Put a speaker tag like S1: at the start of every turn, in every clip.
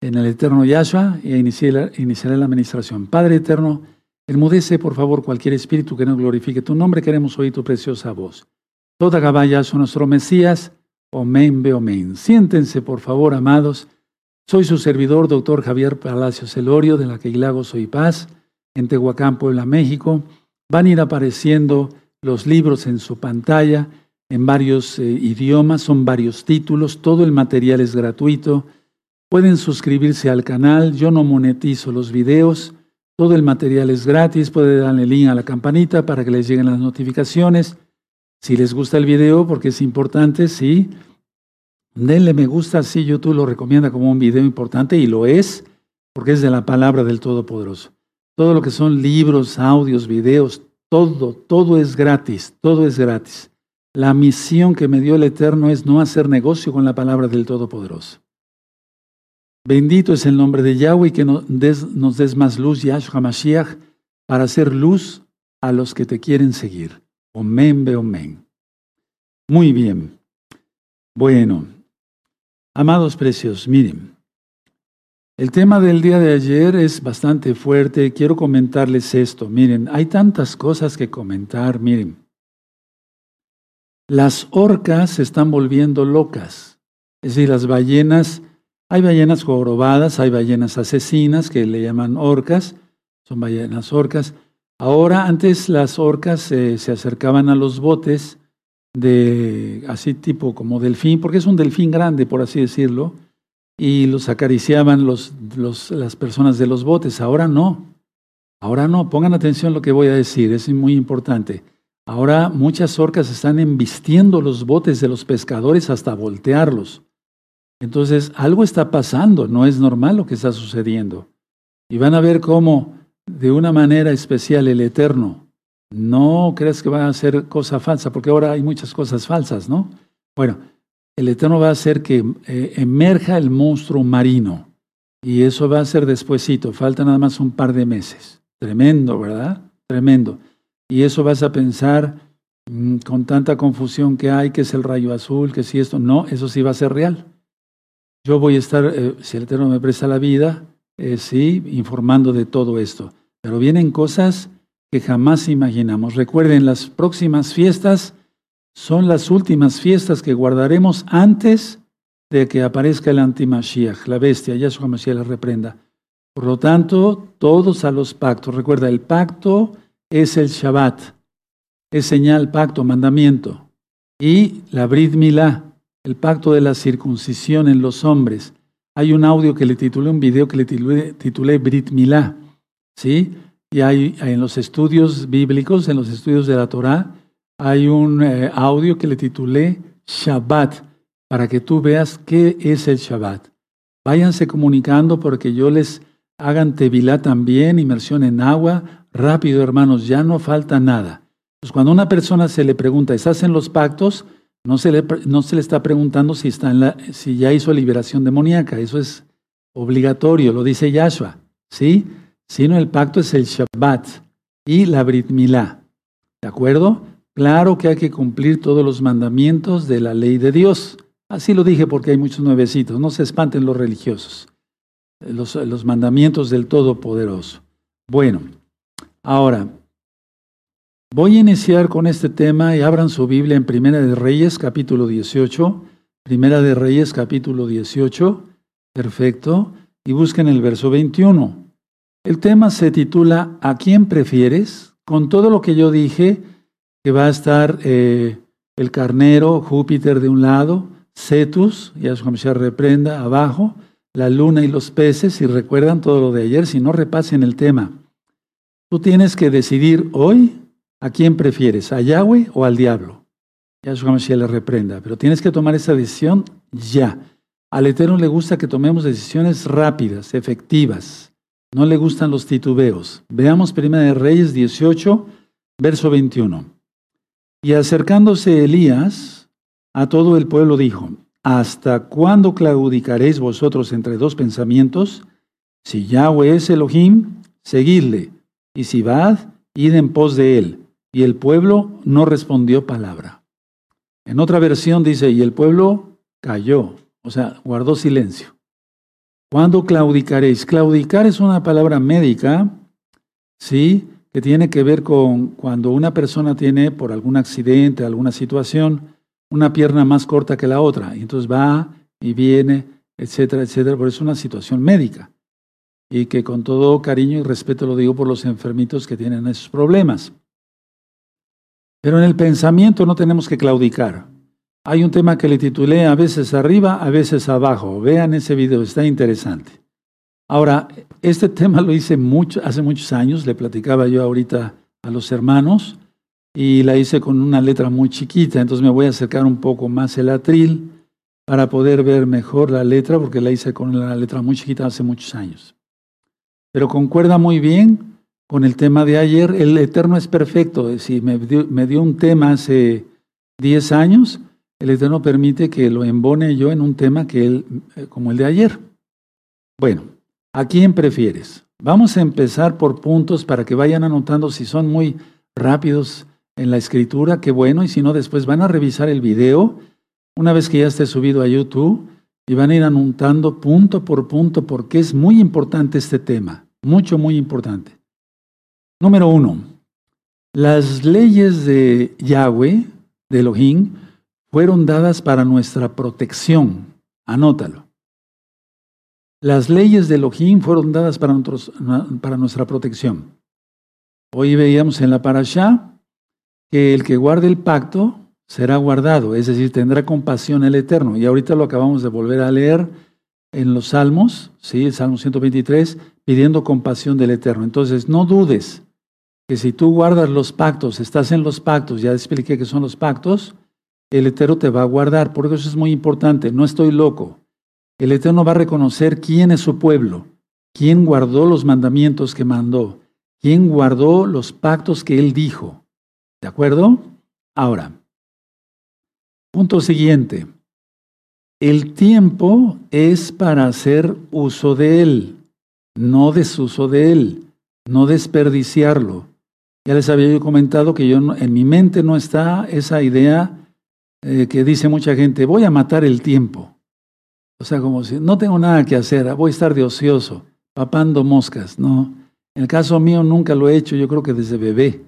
S1: en el eterno Yahshua e iniciaré, la administración. Padre eterno, enmudece por favor cualquier espíritu que no glorifique tu nombre, queremos oír tu preciosa voz. Toda Gabaya son nuestro Mesías, Omen, Beomen. Siéntense por favor, amados. Soy su servidor, doctor Javier Palacios Elorio, de la Queilago Soy Paz, en Tehuacán, Puebla, México. Van a ir apareciendo los libros en su pantalla en varios eh, idiomas, son varios títulos, todo el material es gratuito. Pueden suscribirse al canal, yo no monetizo los videos, todo el material es gratis, pueden darle link a la campanita para que les lleguen las notificaciones. Si les gusta el video, porque es importante, sí, denle me gusta si YouTube lo recomienda como un video importante y lo es, porque es de la palabra del Todopoderoso. Todo lo que son libros, audios, videos, todo, todo es gratis, todo es gratis. La misión que me dio el Eterno es no hacer negocio con la palabra del Todopoderoso. Bendito es el nombre de Yahweh que nos des, más luz, Yahshua Mashiach, para hacer luz a los que te quieren seguir. Omen, be omen. Muy bien. Bueno, amados precios, miren. El tema del día de ayer es bastante fuerte. Quiero comentarles esto. Miren, hay tantas cosas que comentar. Miren, las orcas se están volviendo locas. Es decir, las ballenas, hay ballenas jorobadas, hay ballenas asesinas que le llaman orcas, son ballenas orcas. Ahora, antes las orcas eh, se acercaban a los botes de así tipo como delfín, porque es un delfín grande, por así decirlo, y los acariciaban los, las personas de los botes. Ahora no. Ahora no. Pongan atención a lo que voy a decir, es muy importante. Ahora muchas orcas están embistiendo los botes de los pescadores hasta voltearlos. Entonces, algo está pasando, no es normal lo que está sucediendo. Y van a ver cómo, de una manera especial, el Eterno, no crees que va a hacer cosa falsa, porque ahora hay muchas cosas falsas, ¿no? Bueno, el Eterno va a hacer que eh, emerja el monstruo marino. Y eso va a ser despuesito, falta nada más un par de meses. Tremendo, ¿verdad? Tremendo. Y eso vas a pensar mm, con tanta confusión que hay, que es el rayo azul, que si esto, no, eso sí va a ser real. Yo voy a estar, eh, si el Eterno me presta la vida, eh, sí, informando de todo esto. Pero vienen cosas que jamás imaginamos. Recuerden, las próximas fiestas son las últimas fiestas que guardaremos antes de que aparezca el antimashiach, la bestia, Yahshua Mashiach la reprenda. Por lo tanto, todos a los pactos. Recuerda, el pacto es el Shabbat, es señal, pacto, mandamiento. Y la Brit Milá, el pacto de la circuncisión en los hombres. Hay un audio que le titulé, un video que le titulé, Brit Milá. ¿sí? Y hay, en los estudios bíblicos, en los estudios de la Torá, hay un eh, audio que le titulé Shabbat, para que tú veas qué es el Shabbat. Váyanse comunicando porque yo les hagan tevilá también, inmersión en agua, Rápido, hermanos, ya no falta nada. Pues cuando una persona se le pregunta, ¿estás en los pactos? No se le, no se le está preguntando si, está en la, si ya hizo liberación demoníaca. Eso es obligatorio, lo dice Yahshua. ¿Sí? Sino el pacto es el Shabbat y la Brit Milá. ¿De acuerdo? Claro que hay que cumplir todos los mandamientos de la ley de Dios. Así lo dije porque hay muchos nuevecitos. No se espanten los religiosos. Los, los mandamientos del Todopoderoso. Bueno. Ahora, voy a iniciar con este tema y abran su Biblia en Primera de Reyes, capítulo 18. Primera de Reyes, capítulo 18. Perfecto. Y busquen el verso 21. El tema se titula ¿A quién prefieres? Con todo lo que yo dije, que va a estar eh, el carnero, Júpiter de un lado, Cetus, y se reprenda, abajo, la luna y los peces, y recuerdan todo lo de ayer, si no repasen el tema. Tú tienes que decidir hoy a quién prefieres, a Yahweh o al diablo. Yahshua Mashiach le reprenda, pero tienes que tomar esa decisión ya. Al Eterno le gusta que tomemos decisiones rápidas, efectivas. No le gustan los titubeos. Veamos 1 de Reyes 18, verso 21. Y acercándose Elías a todo el pueblo dijo, ¿hasta cuándo claudicaréis vosotros entre dos pensamientos? Si Yahweh es Elohim, seguidle y Sibad, id en pos de él. Y el pueblo no respondió palabra. En otra versión dice, y el pueblo cayó, o sea, guardó silencio. ¿Cuándo claudicaréis? Claudicar es una palabra médica, ¿sí? Que tiene que ver con cuando una persona tiene, por algún accidente, alguna situación, una pierna más corta que la otra. Y entonces va y viene, etcétera, etcétera. Por eso es una situación médica. Y que con todo cariño y respeto lo digo por los enfermitos que tienen esos problemas. Pero en el pensamiento no tenemos que claudicar. Hay un tema que le titulé a veces arriba, a veces abajo. Vean ese video, está interesante. Ahora, este tema lo hice hace muchos años, le platicaba yo ahorita a los hermanos y la hice con una letra muy chiquita, entonces me voy a acercar un poco más el atril para poder ver mejor la letra, porque la hice con la letra muy chiquita hace muchos años. Pero concuerda muy bien con el tema de ayer, el Eterno es perfecto. Si me dio, me dio un tema hace 10 años, el Eterno permite que lo embone yo en un tema que él, eh, como el de ayer. Bueno, ¿a quién prefieres? Vamos a empezar por puntos para que vayan anotando si son muy rápidos en la escritura, qué bueno, y si no, después van a revisar el video una vez que ya esté subido a YouTube y van a ir anotando punto por punto porque es muy importante este tema, mucho, muy importante. Número uno, las leyes de Yahweh, de Elohim, fueron dadas para nuestra protección. Anótalo. Las leyes de Elohim fueron dadas para, para nuestra protección. Hoy veíamos en la parashá que el que guarde el pacto será guardado, es decir, tendrá compasión el Eterno. Y ahorita lo acabamos de volver a leer en los Salmos, ¿sí? el Salmo 123, pidiendo compasión del Eterno. Entonces, no dudes que si tú guardas los pactos, estás en los pactos, ya expliqué que son los pactos, el Eterno te va a guardar. Por eso es muy importante, no estoy loco. El Eterno va a reconocer quién es su pueblo, quién guardó los mandamientos que mandó, quién guardó los pactos que él dijo. ¿De acuerdo? Ahora, punto siguiente. El tiempo es para hacer uso de él, no desuso de él, no desperdiciarlo. Ya les había yo comentado que yo en mi mente no está esa idea eh, que dice mucha gente, voy a matar el tiempo. O sea, como si no tengo nada que hacer, voy a estar de ocioso, papando moscas. No, en el caso mío nunca lo he hecho, yo creo que desde bebé.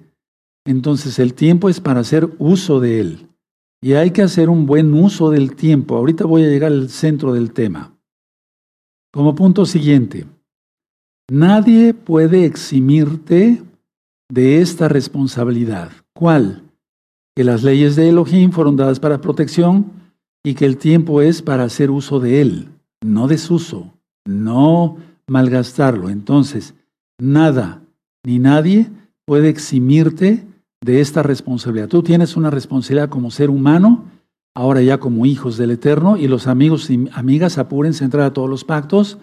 S1: Entonces el tiempo es para hacer uso de él. Y hay que hacer un buen uso del tiempo. Ahorita voy a llegar al centro del tema. Como punto siguiente, nadie puede eximirte de esta responsabilidad. ¿Cuál? que las leyes de Elohim fueron dadas para protección y que el tiempo es para hacer uso de él, no desuso, no malgastarlo. Entonces, nada ni nadie puede eximirte de esta responsabilidad. Tú tienes una responsabilidad como ser humano, ahora ya como hijos del Eterno, y los amigos y amigas apúrense a entrar a todos los pactos.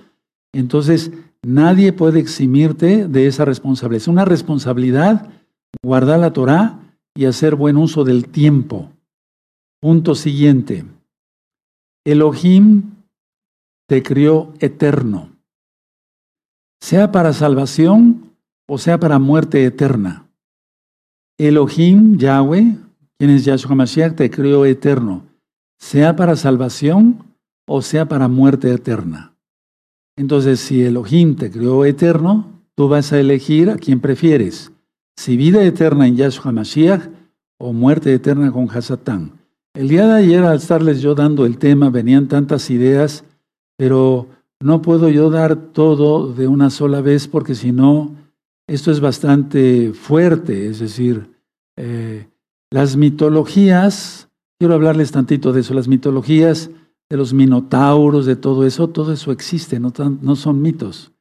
S1: Entonces, nadie puede eximirte de esa responsabilidad. Es una responsabilidad guardar la Torah y hacer buen uso del tiempo. Punto siguiente. Elohim te crió eterno, sea para salvación o sea para muerte eterna. Elohim, Yahweh, quien es Yahshua Mashiach, te crió eterno, sea para salvación o sea para muerte eterna. Entonces, si Elohim te crió eterno, tú vas a elegir a quien prefieres si vida eterna en Yahshua Mashiach o muerte eterna con Hasatán. El día de ayer, al estarles yo dando el tema, venían tantas ideas, pero no puedo yo dar todo de una sola vez porque si no, esto es bastante fuerte. Es decir, eh, las mitologías, quiero hablarles tantito de eso, las mitologías de los minotauros, de todo eso, todo eso existe, no, son mitos,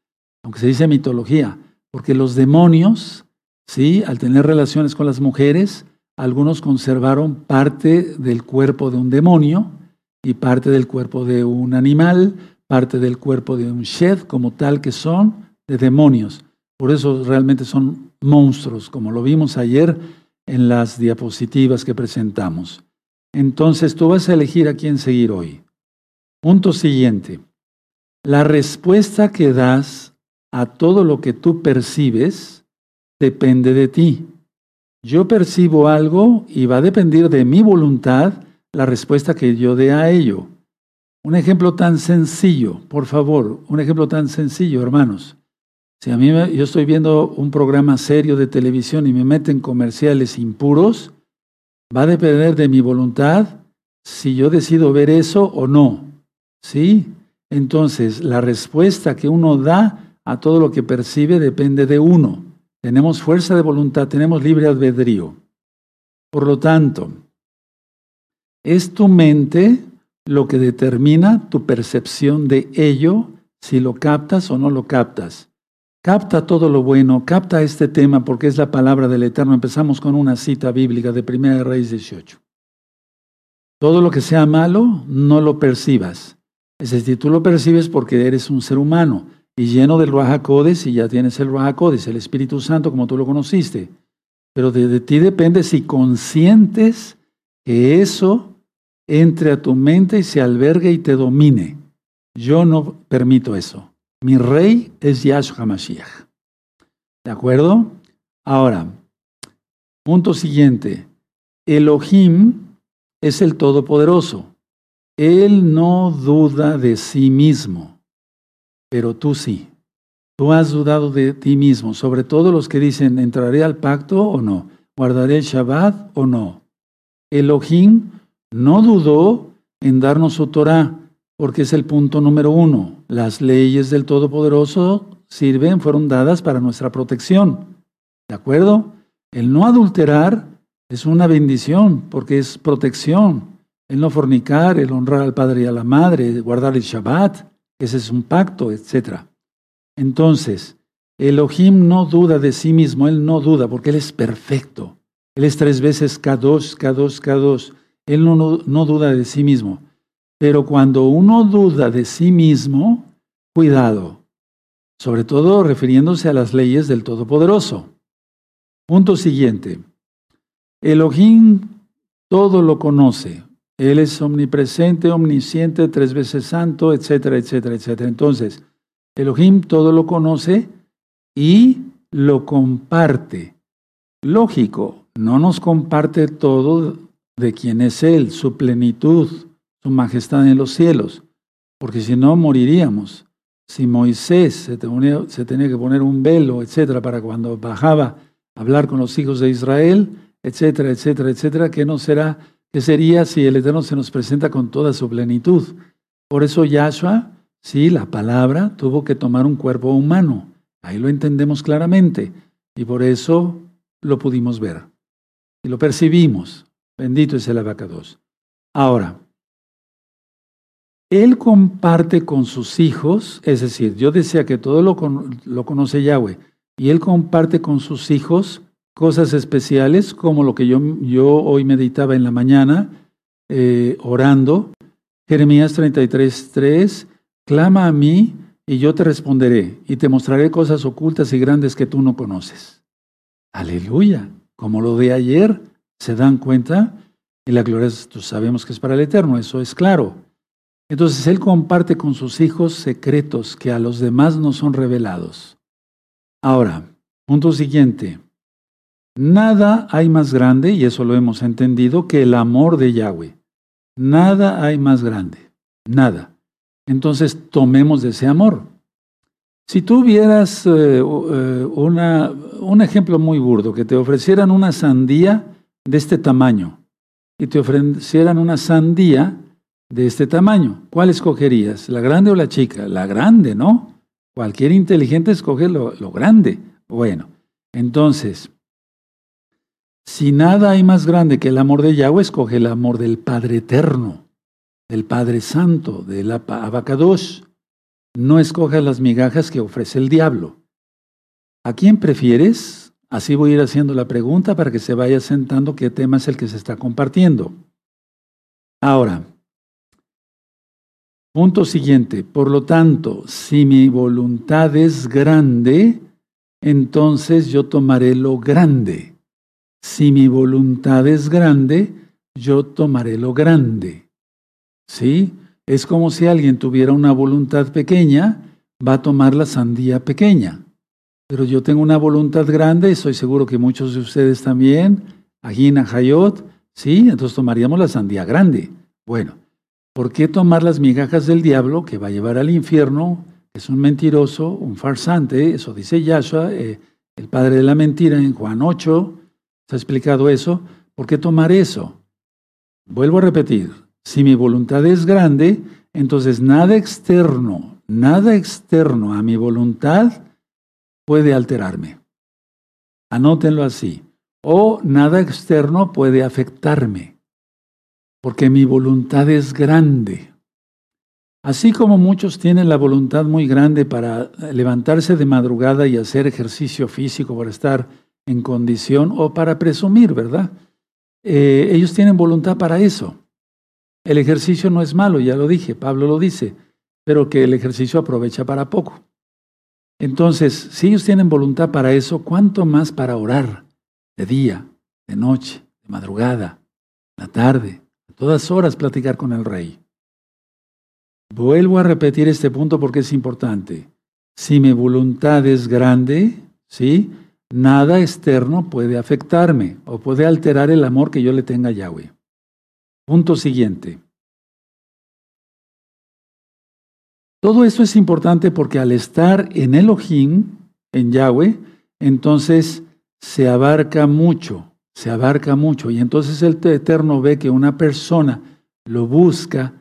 S1: aunque se dice mitología, porque los demonios ¿sí? Al tener relaciones con las mujeres, algunos conservaron parte del cuerpo de un demonio y parte del cuerpo de un animal, parte del cuerpo de un shed, como tal que son de demonios. Por eso realmente son monstruos, como lo vimos ayer en las diapositivas que presentamos. Entonces tú vas a elegir a quién seguir hoy. Punto siguiente. La respuesta que das a todo lo que tú percibes depende de ti. Yo percibo algo y va a depender de mi voluntad la respuesta que yo dé a ello. Un ejemplo tan sencillo, por favor, un ejemplo tan sencillo, hermanos. Si a mí yo estoy viendo un programa serio de televisión y me meten comerciales impuros, va a depender de mi voluntad si yo decido ver eso o no. ¿Sí? Entonces, la respuesta que uno da a todo lo que percibe depende de uno. Tenemos fuerza de voluntad, tenemos libre albedrío. Por lo tanto, es tu mente lo que determina tu percepción de ello, si lo captas o no lo captas. Capta todo lo bueno, capta este tema porque es la palabra del Eterno. Empezamos con una cita bíblica de 1 Reyes 18. Todo lo que sea malo, no lo percibas. Es decir, tú lo percibes porque eres un ser humano y lleno del Ruajacodes y ya tienes el Ruajacodes, el Espíritu Santo como tú lo conociste. Pero de, ti depende si consientes que eso entre a tu mente y se albergue y te domine. Yo no permito eso. Mi rey es Yahshua Mashiach. ¿De acuerdo? Ahora, punto siguiente. Elohim es el Todopoderoso. Él no duda de sí mismo, pero tú sí. Tú has dudado de ti mismo, sobre todo los que dicen, ¿entraré al pacto o no? ¿Guardaré el Shabbat o no? Elohim no dudó en darnos su Torah, porque es el punto número uno. Las leyes del Todopoderoso sirven, fueron dadas para nuestra protección. ¿De acuerdo? El no adulterar es una bendición, porque es protección el no fornicar, el honrar al padre y a la madre, guardar el Shabbat, ese es un pacto, etc. Entonces, Elohim no duda de sí mismo, él no duda porque él es perfecto. Él es tres veces K2, K2, K2. Él no, no duda de sí mismo. Pero cuando uno duda de sí mismo, cuidado, sobre todo refiriéndose a las leyes del Todopoderoso. Punto siguiente. Elohim todo lo conoce. Él es omnipresente, omnisciente, tres veces santo, etcétera, etcétera, etcétera. Entonces, Elohim todo lo conoce y lo comparte. Lógico, no nos comparte todo de quién es Él, su plenitud, su majestad en los cielos, porque si no moriríamos. Si Moisés se tenía, que poner un velo, etcétera, para cuando bajaba a hablar con los hijos de Israel, etcétera, etcétera, etcétera, que no será ¿Qué sería si el Eterno se nos presenta con toda su plenitud? Por eso Yahshua, sí, la palabra, tuvo que tomar un cuerpo humano. Ahí lo entendemos claramente. Y por eso lo pudimos ver. Y lo percibimos. Bendito es el abacados. Ahora, él comparte con sus hijos, es decir, yo decía que todo lo, lo conoce Yahweh, y él comparte con sus hijos cosas especiales, como lo que yo, yo hoy meditaba en la mañana, eh, orando. Jeremías 33, 3, clama a mí y yo te responderé y te mostraré cosas ocultas y grandes que tú no conoces. Aleluya. Como lo de ayer, ¿se dan cuenta? Y la gloria sabemos que es para el eterno, eso es claro. Entonces Él comparte con sus hijos secretos que a los demás no son revelados. Ahora, punto siguiente. Nada hay más grande, y eso lo hemos entendido, que el amor de Yahweh. Nada hay más grande. Nada. Entonces tomemos de ese amor. Si tú vieras eh, eh, una, un ejemplo muy burdo, que te ofrecieran una sandía de este tamaño y te ofrecieran una sandía de este tamaño, ¿cuál escogerías? ¿La grande o la chica? La grande, ¿no? Cualquier inteligente escoge lo, lo grande. Bueno, entonces, si nada hay más grande que el amor de Yahweh, escoge el amor del Padre Eterno, del Padre Santo, del Abacadosh. No escoge las migajas que ofrece el diablo. ¿A quién prefieres? Así voy a ir haciendo la pregunta para que se vaya sentando qué tema es el que se está compartiendo. Ahora, punto siguiente. Por lo tanto, si mi voluntad es grande, entonces yo tomaré lo grande. Si mi voluntad es grande, yo tomaré lo grande. ¿Sí? Es como si alguien tuviera una voluntad pequeña, va a tomar la sandía pequeña. Pero yo tengo una voluntad grande, y estoy seguro que muchos de ustedes también, aquí en Ajayot, ¿sí? Entonces tomaríamos la sandía grande. Bueno, ¿Por qué tomar las migajas del diablo que va a llevar al infierno? Es un mentiroso, un farsante, eso dice Yahshua, eh, el padre de la mentira en Juan 8, se ha explicado eso. ¿Por qué tomar eso? Vuelvo a repetir, si mi voluntad es grande, entonces nada externo, nada externo a mi voluntad puede alterarme. Anótenlo así. O nada externo puede afectarme, porque mi voluntad es grande. Así como muchos tienen la voluntad muy grande para levantarse de madrugada y hacer ejercicio físico para estar en condición o para presumir, ¿verdad? Eh, ellos tienen voluntad para eso. El ejercicio no es malo, ya lo dije, Pablo lo dice, pero que el ejercicio aprovecha para poco. Entonces, si ellos tienen voluntad para eso, ¿cuánto más para orar de día, de noche, de madrugada, la tarde, a todas horas platicar con el rey? Vuelvo a repetir este punto porque es importante. Si mi voluntad es grande, ¿sí? Nada externo puede afectarme o puede alterar el amor que yo le tenga a Yahweh. Punto siguiente. Todo esto es importante porque al estar en Elohim, en Yahweh, entonces se abarca mucho, se abarca mucho. Y entonces el Eterno ve que una persona lo busca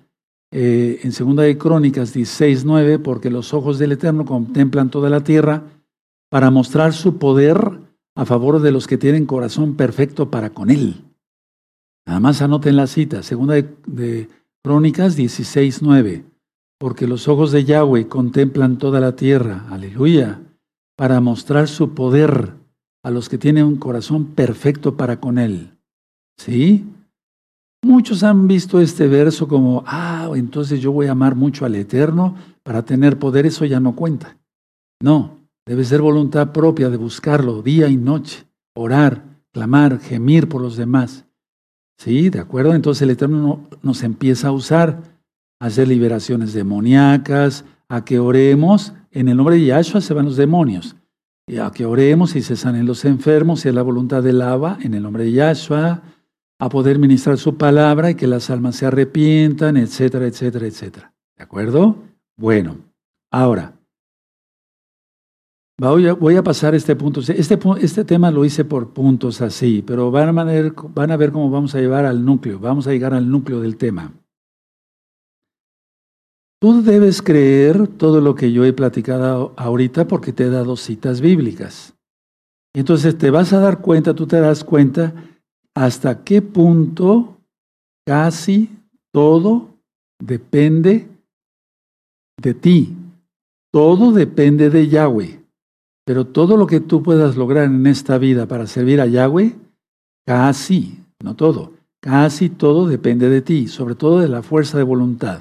S1: eh, en Segunda de Crónicas 16, 9, porque los ojos del Eterno contemplan toda la tierra para mostrar su poder a favor de los que tienen corazón perfecto para con Él. Nada más anoten la cita, segunda de, Crónicas 16, 9. Porque los ojos de Yahweh contemplan toda la tierra, aleluya, para mostrar su poder a los que tienen un corazón perfecto para con Él. ¿Sí? Muchos han visto este verso como, ah, entonces yo voy a amar mucho al Eterno para tener poder, eso ya no cuenta. No, debe ser voluntad propia de buscarlo día y noche, orar, clamar, gemir por los demás. Sí, de acuerdo. Entonces el Eterno nos empieza a usar, a hacer liberaciones demoníacas, a que oremos. En el nombre de Yahshua se van los demonios. Y a que oremos y se sanen los enfermos, y es la voluntad del Abba, en el nombre de Yahshua, a poder ministrar su palabra y que las almas se arrepientan, etcétera, etcétera, etcétera. ¿De acuerdo? Bueno, ahora, Voy a, pasar este punto. Este, este, tema lo hice por puntos así, pero van a, ver, van a ver cómo vamos a llevar al núcleo. Vamos a llegar al núcleo del tema. Tú debes creer todo lo que yo he platicado ahorita porque te he dado citas bíblicas. Entonces te vas a dar cuenta, tú te das cuenta hasta qué punto casi todo depende de ti. Todo depende de Yahweh. Pero todo lo que tú puedas lograr en esta vida para servir a Yahweh, casi, no todo, casi todo depende de ti, sobre todo de la fuerza de voluntad.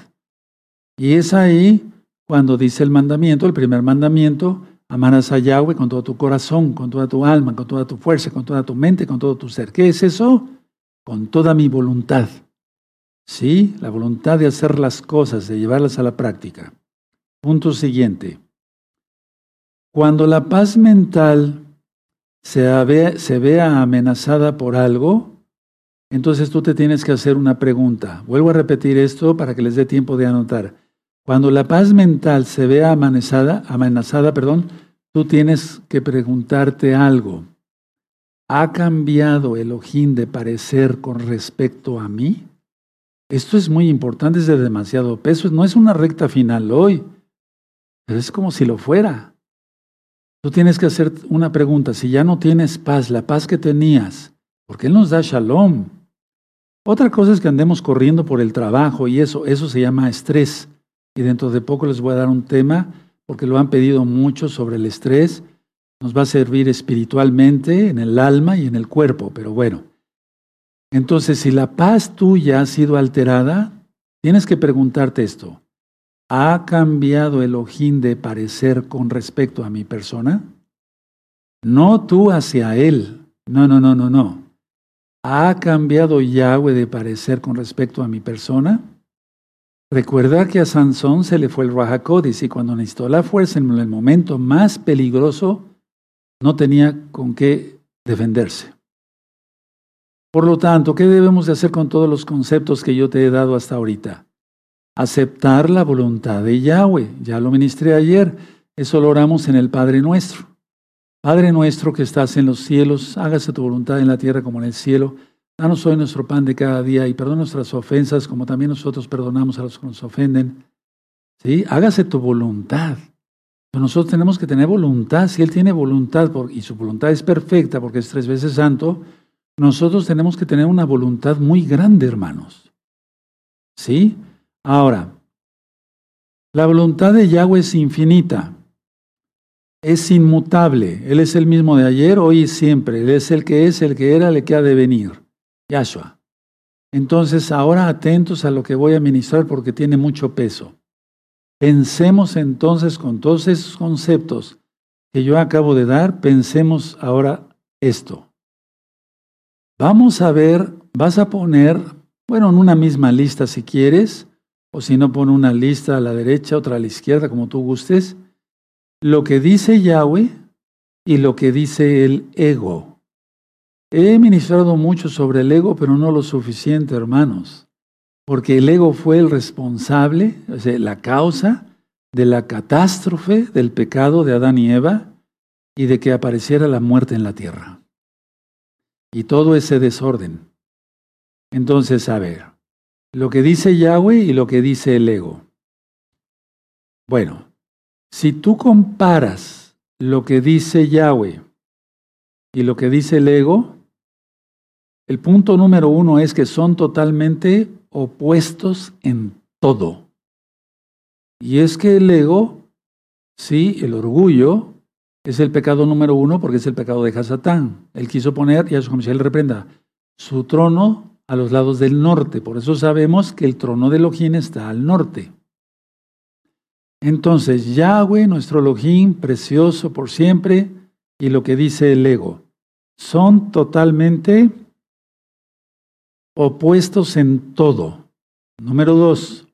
S1: Y es ahí cuando dice el mandamiento, el primer mandamiento, amarás a Yahweh con todo tu corazón, con toda tu alma, con toda tu fuerza, con toda tu mente, con todo tu ser. ¿Qué es eso? Con toda mi voluntad. Sí, la voluntad de hacer las cosas, de llevarlas a la práctica. Punto siguiente. Cuando la paz mental se, vea amenazada por algo, entonces tú te tienes que hacer una pregunta. Vuelvo a repetir esto para que les dé tiempo de anotar. Cuando la paz mental se vea amenazada, amenazada, perdón, tú tienes que preguntarte algo. ¿Ha cambiado el ojín de parecer con respecto a mí? Esto es muy importante, es de demasiado peso. No es una recta final hoy, pero es como si lo fuera. Tú tienes que hacer una pregunta. Si ya no tienes paz, la paz que tenías, porque Él nos da shalom. Otra cosa es que andemos corriendo por el trabajo y eso, eso se llama estrés. Y dentro de poco les voy a dar un tema, porque lo han pedido mucho sobre el estrés. Nos va a servir espiritualmente en el alma y en el cuerpo, pero bueno. Entonces, si la paz tuya ha sido alterada, tienes que preguntarte esto. ¿Ha cambiado el ojín de parecer con respecto a mi persona? No tú hacia él. No, no, no, no, no. ¿Ha cambiado Yahweh de parecer con respecto a mi persona? Recuerda que a Sansón se le fue el Rahakodis y cuando necesitó la fuerza en el momento más peligroso, no tenía con qué defenderse. Por lo tanto, ¿qué debemos de hacer con todos los conceptos que yo te he dado hasta ahorita? Aceptar la voluntad de Yahweh. Ya lo ministré ayer. Eso lo oramos en el Padre nuestro. Padre nuestro que estás en los cielos, hágase tu voluntad en la tierra como en el cielo. Danos hoy nuestro pan de cada día y perdona nuestras ofensas como también nosotros perdonamos a los que nos ofenden. ¿Sí? Hágase tu voluntad. nosotros tenemos que tener voluntad. Si Él tiene voluntad y su voluntad es perfecta porque es tres veces santo, nosotros tenemos que tener una voluntad muy grande, hermanos. ¿Sí? Ahora, la voluntad de Yahweh es infinita es inmutable. Él es el mismo de ayer, hoy y siempre. Él es el que es, el que era, el que ha de venir. Yahshua. Entonces, ahora atentos a lo que voy a ministrar porque tiene mucho peso. Pensemos entonces con todos esos conceptos que yo acabo de dar, pensemos ahora esto. Vamos a ver, vas a poner, bueno, en una misma lista si quieres, o si no, pon una lista a la derecha, otra a la izquierda, como tú gustes lo que dice Yahweh y lo que dice el ego. He ministrado mucho sobre el ego, pero no lo suficiente, hermanos, porque el ego fue el responsable, o sea, la causa de la catástrofe del pecado de Adán y Eva y de que apareciera la muerte en la tierra. Y todo ese desorden. Entonces, a ver, lo que dice Yahweh y lo que dice el ego. Bueno, si tú comparas lo que dice Yahweh y lo que dice el ego, el punto número uno es que son totalmente opuestos en todo. Y es que el ego, sí, el orgullo, es el pecado número uno porque es el pecado de Hasatán. Él quiso poner, y a su él reprenda, su trono a los lados del norte. Por eso sabemos que el trono de Elohim está al norte. Entonces, Yahweh, nuestro Elohim, precioso por siempre, y lo que dice el ego, son totalmente opuestos en todo. Número dos,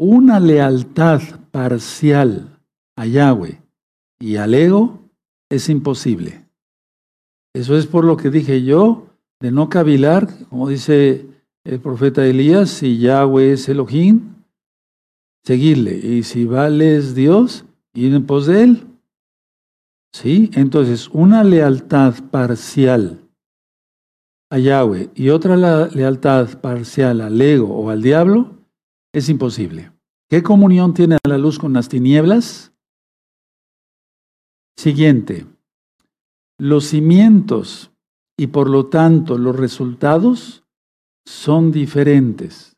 S1: una lealtad parcial a Yahweh y al ego es imposible. Eso es por lo que dije yo, de no cavilar, como dice el profeta Elías, si Yahweh es Elohim, seguirle. Y si vales Dios, ir en pos de Él. ¿Sí? Entonces, una lealtad parcial a Yahweh y otra lealtad parcial al ego o al diablo es imposible. ¿Qué comunión tiene la luz con las tinieblas? Siguiente. Los cimientos y por lo tanto los resultados son diferentes.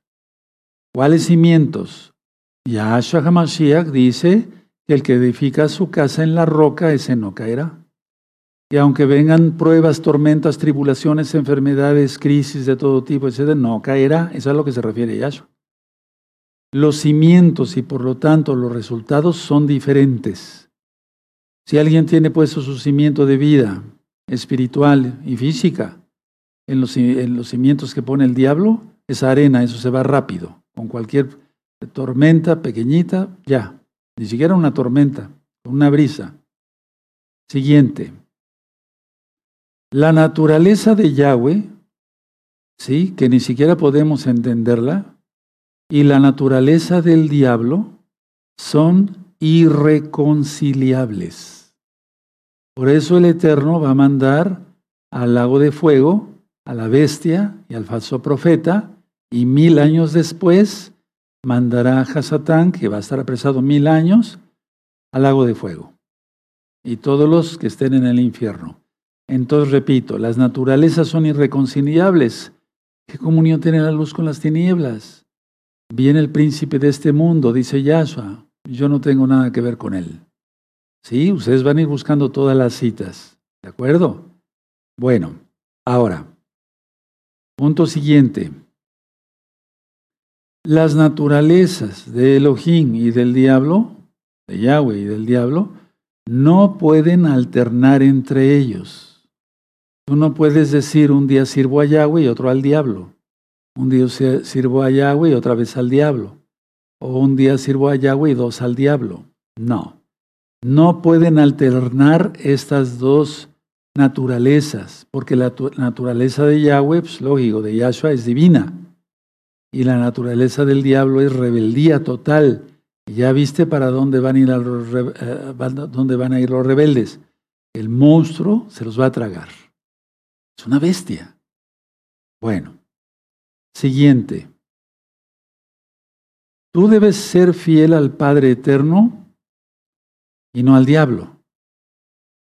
S1: ¿Cuáles cimientos? Yahshua HaMashiach dice que el que edifica su casa en la roca, ese no caerá. Y aunque vengan pruebas, tormentas, tribulaciones, enfermedades, crisis de todo tipo, etc., no caerá. Eso es a lo que se refiere Yahshua. Los cimientos y por lo tanto los resultados son diferentes. Si alguien tiene puesto su cimiento de vida espiritual y física en los, en los cimientos que pone el diablo, esa arena, eso se va rápido, con cualquier tormenta pequeñita, ya, ni siquiera una tormenta, una brisa. Siguiente. La naturaleza de Yahweh, sí, que ni siquiera podemos entenderla, y la naturaleza del diablo son irreconciliables. Por eso el Eterno va a mandar al lago de fuego, a la bestia y al falso profeta, y mil años después mandará a Hasatán, que va a estar apresado mil años, al lago de fuego. Y todos los que estén en el infierno. Entonces, repito, las naturalezas son irreconciliables. ¿Qué comunión tiene la luz con las tinieblas? Viene el príncipe de este mundo, dice Yahshua. Yo no tengo nada que ver con él. Sí, ustedes van a ir buscando todas las citas. ¿De acuerdo? Bueno, ahora, punto siguiente. Las naturalezas de Elohim y del diablo, de Yahweh y del diablo, no pueden alternar entre ellos. Tú no puedes decir un día sirvo a Yahweh y otro al diablo. Un día sirvo a Yahweh y otra vez al diablo. O un día sirvo a Yahweh y dos al diablo. No. No pueden alternar estas dos naturalezas, porque la naturaleza de Yahweh, pues lógico, de Yahshua es divina Y la naturaleza del diablo es rebeldía total. ya viste para dónde van a ir los, eh, dónde van a ir los rebeldes. El monstruo se los va a tragar. Es una bestia. Bueno, siguiente. Tú debes ser fiel al Padre Eterno y no al diablo.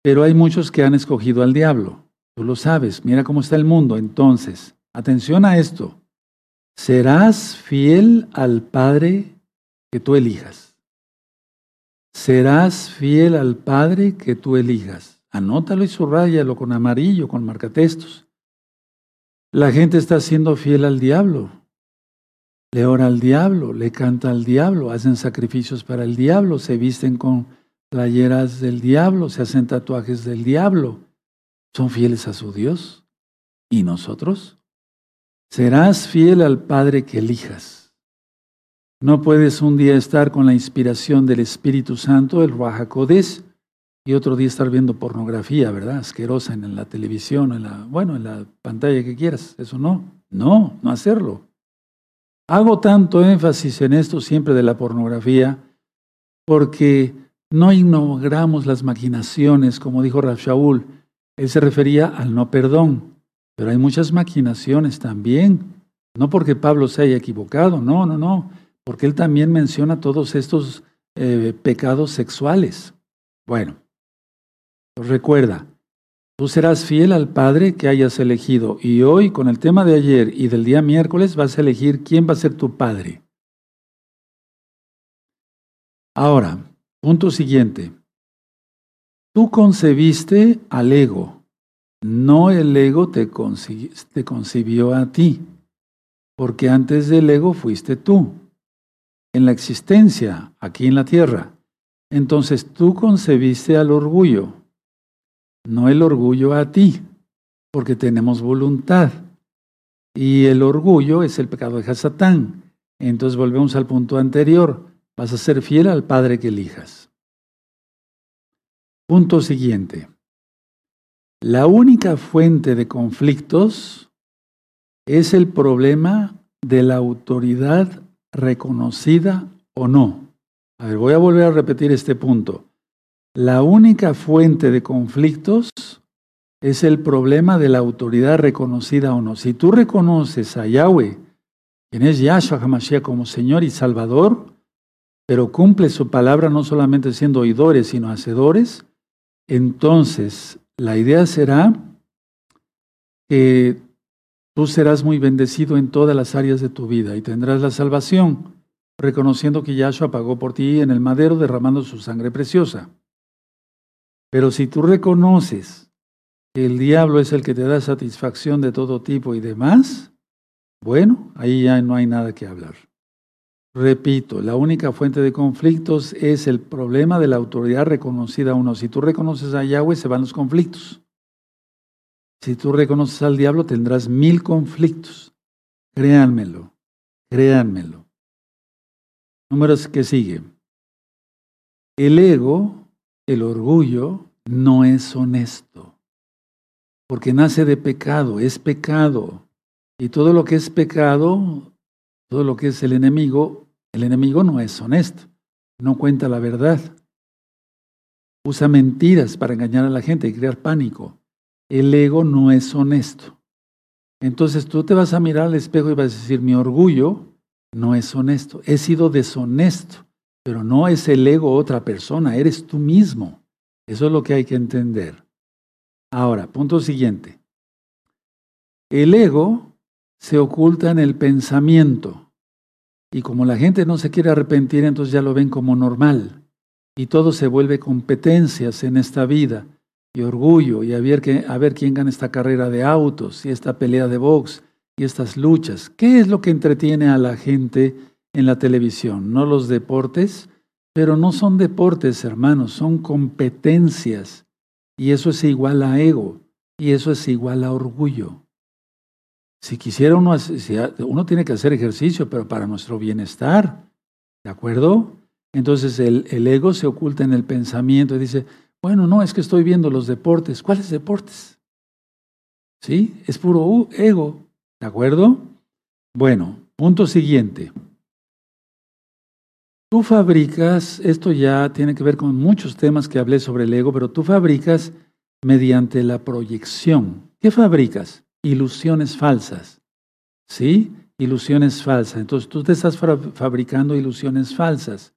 S1: Pero hay muchos que han escogido al diablo. Tú lo sabes, mira cómo está el mundo. Entonces, atención a esto. Serás fiel al Padre que tú elijas. Serás fiel al Padre que tú elijas. Anótalo y subrayalo con amarillo, con marcatextos. La gente está siendo fiel al diablo le ora al diablo, le canta al diablo, hacen sacrificios para el diablo, se visten con playeras del diablo, se hacen tatuajes del diablo. Son fieles a su Dios. ¿Y nosotros? Serás fiel al Padre que elijas. No puedes un día estar con la inspiración del Espíritu Santo, el Ruajacodes, y otro día estar viendo pornografía, ¿verdad? Asquerosa en la televisión, en la, bueno, en la pantalla que quieras. Eso no. No, no hacerlo. Hago tanto énfasis en esto siempre de la pornografía porque no ignoramos las maquinaciones, como dijo Raf Shaul. Él se refería al no perdón, pero hay muchas maquinaciones también. No porque Pablo se haya equivocado, no, no, no, porque él también menciona todos estos eh, pecados sexuales. Bueno, recuerda, Tú serás fiel al Padre que hayas elegido. Y hoy, con el tema de ayer y del día miércoles, vas a elegir quién va a ser tu Padre. Ahora, punto siguiente. Tú concebiste al ego, no el ego te, concibió a ti, porque antes del ego fuiste tú, en la existencia, aquí en la tierra. Entonces tú concebiste al orgullo no el orgullo a ti, porque tenemos voluntad. Y el orgullo es el pecado de Hasatán. Entonces volvemos al punto anterior. Vas a ser fiel al Padre que elijas. Punto siguiente. La única fuente de conflictos es el problema de la autoridad reconocida o no. A ver, voy a volver a repetir este punto. La única fuente de conflictos es el problema de la autoridad reconocida o no. Si tú reconoces a Yahweh, quien es Yahshua HaMashiach como Señor y Salvador, pero cumple su palabra no solamente siendo oidores, sino hacedores, entonces la idea será que tú serás muy bendecido en todas las áreas de tu vida y tendrás la salvación, reconociendo que Yahshua pagó por ti en el madero derramando su sangre preciosa. Pero si tú reconoces que el diablo es el que te da satisfacción de todo tipo y demás, bueno, ahí ya no hay nada que hablar. Repito, la única fuente de conflictos es el problema de la autoridad reconocida a uno. Si tú reconoces a Yahweh, se van los conflictos. Si tú reconoces al diablo, tendrás mil conflictos. Créanmelo, créanmelo. Números que siguen. El ego el orgullo no es honesto, porque nace de pecado, es pecado. Y todo lo que es pecado, todo lo que es el enemigo, el enemigo no es honesto, no cuenta la verdad. Usa mentiras para engañar a la gente y crear pánico. El ego no es honesto. Entonces tú te vas a mirar al espejo y vas a decir, mi orgullo no es honesto, he sido deshonesto. Pero no es el ego otra persona, eres tú mismo. Eso es lo que hay que entender. Ahora, punto siguiente. El ego se oculta en el pensamiento. Y como la gente no se quiere arrepentir, entonces ya lo ven como normal. Y todo se vuelve competencias en esta vida. Y orgullo, y a ver, a ver quién gana esta carrera de autos, y esta pelea de box, y estas luchas. ¿Qué es lo que entretiene a la gente en la televisión, no los deportes, pero no son deportes, hermanos, son competencias. Y eso es igual a ego, y eso es igual a orgullo. Si quisiera uno, uno tiene que hacer ejercicio, pero para nuestro bienestar, ¿de acuerdo? Entonces el, el ego se oculta en el pensamiento y dice, bueno, no, es que estoy viendo los deportes. ¿Cuáles deportes? ¿Sí? Es puro ego, ¿de acuerdo? Bueno, punto siguiente. Tú fabricas, esto ya tiene que ver con muchos temas que hablé sobre el ego, pero tú fabricas mediante la proyección. ¿Qué fabricas? Ilusiones falsas. ¿Sí? Ilusiones falsas. Entonces tú te estás fabricando ilusiones falsas.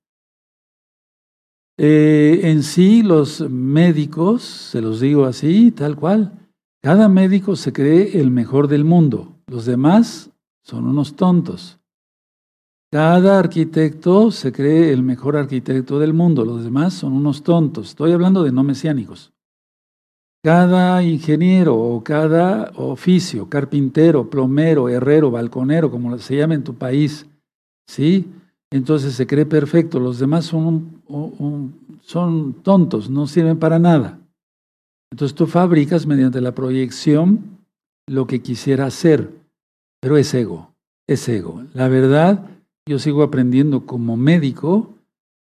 S1: Eh, en sí, los médicos, se los digo así, tal cual, cada médico se cree el mejor del mundo. Los demás son unos tontos. Cada arquitecto se cree el mejor arquitecto del mundo. Los demás son unos tontos. Estoy hablando de no mesiánicos. Cada ingeniero o cada oficio, carpintero, plomero, herrero, balconero, como se llama en tu país, ¿sí? entonces se cree perfecto, los demás son, son tontos, no sirven para nada. Entonces tú fabricas mediante la proyección lo que quisiera hacer, pero es ego, es ego. La verdad, yo sigo aprendiendo como médico,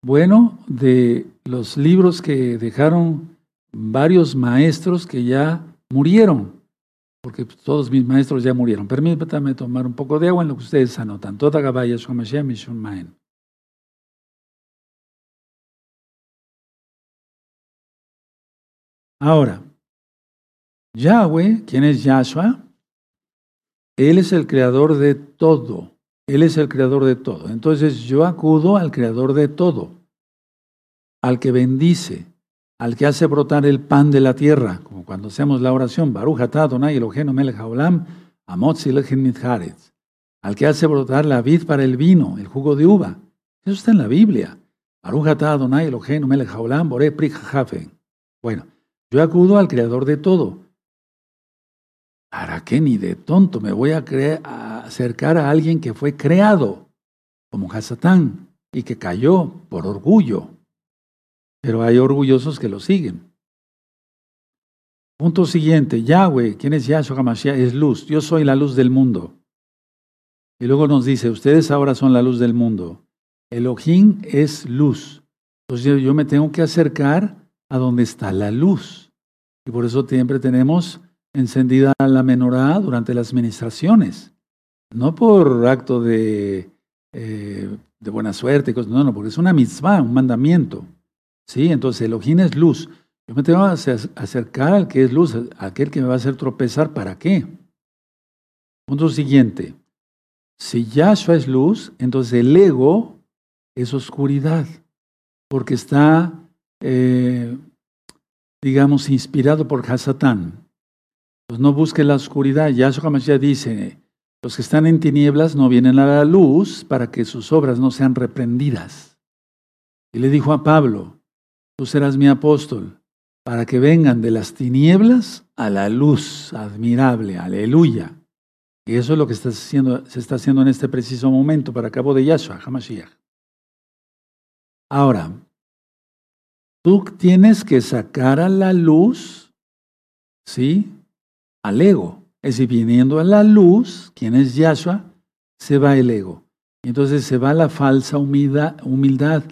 S1: bueno, de los libros que dejaron varios maestros que ya murieron porque todos mis maestros ya murieron. Permítanme tomar un poco de agua en lo que ustedes anotan. Ahora, Yahweh, ¿quién es Yahshua? Él es el creador de todo. Él es el creador de todo. Entonces yo acudo al creador de todo, al que bendice, al que hace brotar el pan de la tierra, como cuando hacemos la oración, Baruch atah Adonai Eloheinu melech haolam, al que hace brotar la vid para el vino, el jugo de uva. Eso está en la Biblia. Baruch atah Adonai Eloheinu melech haolam, Bueno, yo acudo al creador de todo. ¿Para qué ni de tonto me voy a, a acercar a alguien que fue creado, como Hasatán, y que cayó por orgullo? Pero hay orgullosos que lo siguen. Punto siguiente, Yahweh, ¿quién es Yahshua? Es luz, yo soy la luz del mundo. Y luego nos dice, ustedes ahora son la luz del mundo. Elohim es luz. Entonces yo me tengo que acercar a donde está la luz. Y por eso siempre tenemos encendida la menorá durante las ministraciones. No por acto de, eh, de buena suerte, no, no, porque es una mitzvah, un mandamiento. ¿Sí? Entonces Elohim es luz. Yo me tengo que acercar al que es luz, aquel que me va a hacer tropezar. ¿Para qué? Punto siguiente. Si Yahshua es luz, entonces el ego es oscuridad, porque está, eh, digamos, inspirado por Hasatán. Pues no busque la oscuridad. Yahshua ya dice, los que están en tinieblas no vienen a la luz para que sus obras no sean reprendidas. Y le dijo a Pablo, tú serás mi apóstol, para que vengan de las tinieblas a la luz admirable, aleluya. Y eso es lo que está haciendo, se está haciendo en este preciso momento para cabo de Yahshua, Hamashiach. Ahora, tú tienes que sacar a la luz, ¿sí? Al ego. Es decir, viniendo a la luz, quien es Yahshua, se va el ego. Entonces se va la falsa humildad, humildad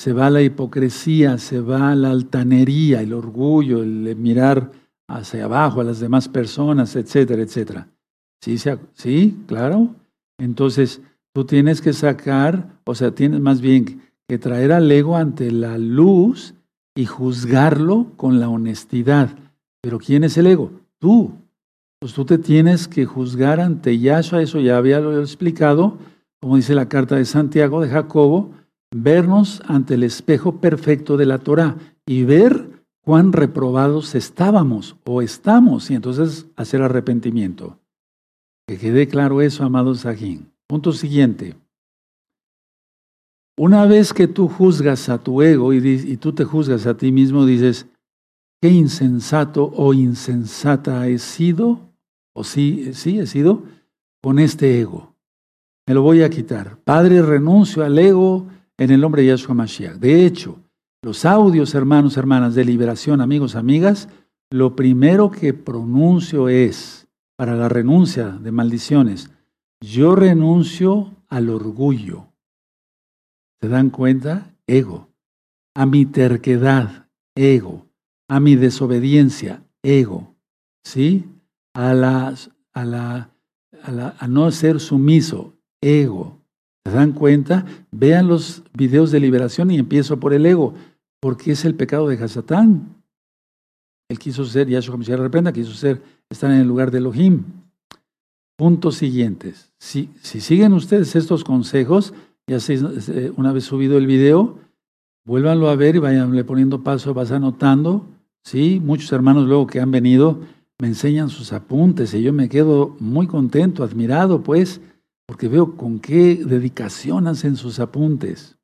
S1: se va la hipocresía, se va la altanería, el orgullo, el mirar hacia abajo a las demás personas, etcétera, etcétera. ¿Sí, sí, claro. Entonces, tú tienes que sacar, o sea, tienes más bien que traer al ego ante la luz y juzgarlo con la honestidad. Pero ¿quién es el ego? Tú. Pues tú te tienes que juzgar ante Yahshua, eso ya había explicado, como dice la carta de Santiago, de Jacobo, vernos ante el espejo perfecto de la Torah y ver cuán reprobados estábamos o estamos y entonces hacer arrepentimiento. Que quede claro eso, amado Sajín. Punto siguiente. Una vez que tú juzgas a tu ego y, y, tú te juzgas a ti mismo, dices, qué insensato o insensata he sido, o sí, sí he sido, con este ego. Me lo voy a quitar. Padre, renuncio al ego en el nombre de Yahshua Mashiach. De hecho, los audios, hermanos, hermanas, de liberación, amigos, amigas, lo primero que pronuncio es, para la renuncia de maldiciones, yo renuncio al orgullo. ¿Se dan cuenta? Ego. A mi terquedad, ego. A mi desobediencia, ego. ¿Sí? A, a, la, a, la, a no ser sumiso, ego. ¿Se dan cuenta? Vean los videos de liberación y empiezo por el ego, porque es el pecado de Hasatán. Él quiso ser, Yahshua Mashiach reprenda, quiso ser, estar en el lugar de Elohim. Puntos siguientes. Si, si siguen ustedes estos consejos, ya una vez subido el video, vuélvanlo a ver y vayanle poniendo paso, vas anotando. Sí, muchos hermanos luego que han venido me enseñan sus apuntes y yo me quedo muy contento, admirado, pues, porque veo con qué dedicación hacen sus apuntes.